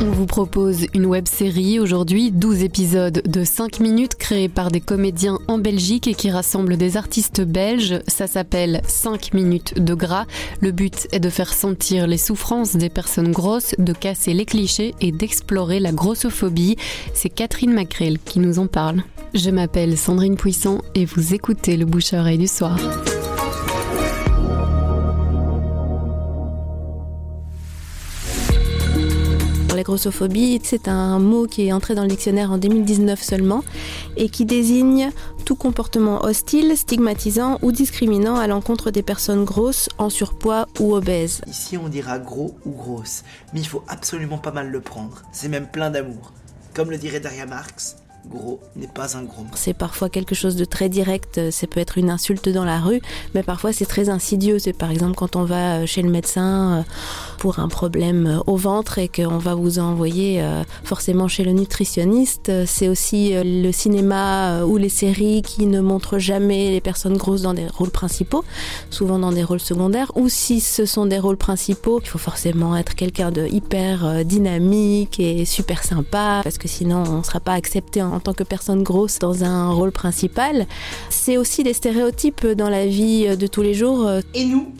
On vous propose une web série aujourd'hui, 12 épisodes de 5 minutes créés par des comédiens en Belgique et qui rassemblent des artistes belges. Ça s'appelle 5 minutes de gras. Le but est de faire sentir les souffrances des personnes grosses, de casser les clichés et d'explorer la grossophobie. C'est Catherine Macrel qui nous en parle. Je m'appelle Sandrine Puissant et vous écoutez le bouche-oreille du soir. Grossophobie, c'est un mot qui est entré dans le dictionnaire en 2019 seulement et qui désigne tout comportement hostile, stigmatisant ou discriminant à l'encontre des personnes grosses, en surpoids ou obèses. Ici, on dira gros ou grosse, mais il faut absolument pas mal le prendre. C'est même plein d'amour. Comme le dirait Daria Marx, gros n'est pas un gros. C'est parfois quelque chose de très direct, ça peut être une insulte dans la rue, mais parfois c'est très insidieux. C'est par exemple quand on va chez le médecin euh, pour un problème euh, au ventre et qu'on va vous envoyer euh, forcément chez le nutritionniste. C'est aussi le cinéma ou les séries qui ne montrent jamais les personnes grosses dans des rôles principaux, souvent dans des rôles secondaires, ou si ce sont des rôles principaux, il faut forcément être quelqu'un de hyper dynamique et super sympa, parce que sinon on ne sera pas accepté en en tant que personne grosse dans un rôle principal. C'est aussi des stéréotypes dans la vie de tous les jours. Et nous,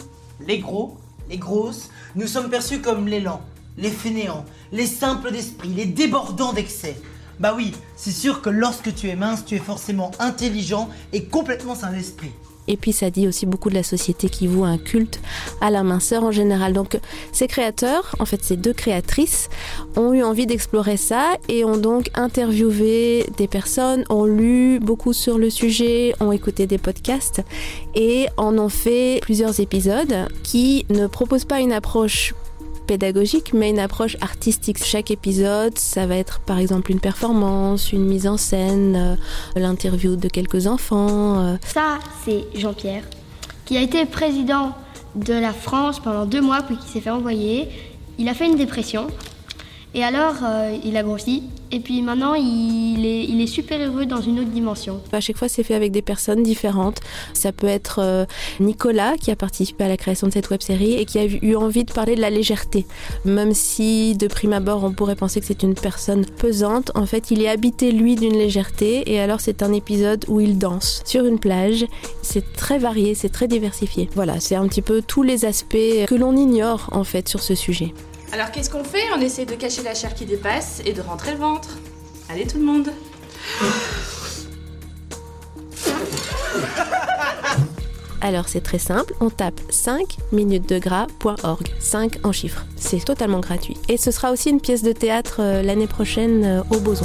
les gros, les grosses, nous sommes perçus comme les lents, les fainéants, les simples d'esprit, les débordants d'excès. Bah oui, c'est sûr que lorsque tu es mince, tu es forcément intelligent et complètement sain d'esprit. Et puis ça dit aussi beaucoup de la société qui voue un culte à la minceur en général. Donc ces créateurs, en fait ces deux créatrices, ont eu envie d'explorer ça et ont donc interviewé des personnes, ont lu beaucoup sur le sujet, ont écouté des podcasts et en ont fait plusieurs épisodes qui ne proposent pas une approche pédagogique, mais une approche artistique. Chaque épisode, ça va être par exemple une performance, une mise en scène, euh, l'interview de quelques enfants. Euh. Ça, c'est Jean-Pierre, qui a été président de la France pendant deux mois, puis qui s'est fait envoyer. Il a fait une dépression. Et alors, euh, il a grossi. Et puis maintenant, il est, super heureux dans une autre dimension. À chaque fois, c'est fait avec des personnes différentes. Ça peut être euh, Nicolas qui a participé à la création de cette web série et qui a eu envie de parler de la légèreté. Même si de prime abord, on pourrait penser que c'est une personne pesante, en fait, il est habité lui d'une légèreté. Et alors, c'est un épisode où il danse sur une plage. C'est très varié, c'est très diversifié. Voilà, c'est un petit peu tous les aspects que l'on ignore en fait sur ce sujet. Alors qu'est-ce qu'on fait? On essaie de cacher la chair qui dépasse et de rentrer le ventre. Allez tout le monde Alors c'est très simple, on tape 5 minutes de gras.org, 5 en chiffres. C'est totalement gratuit. Et ce sera aussi une pièce de théâtre euh, l'année prochaine euh, au Boson.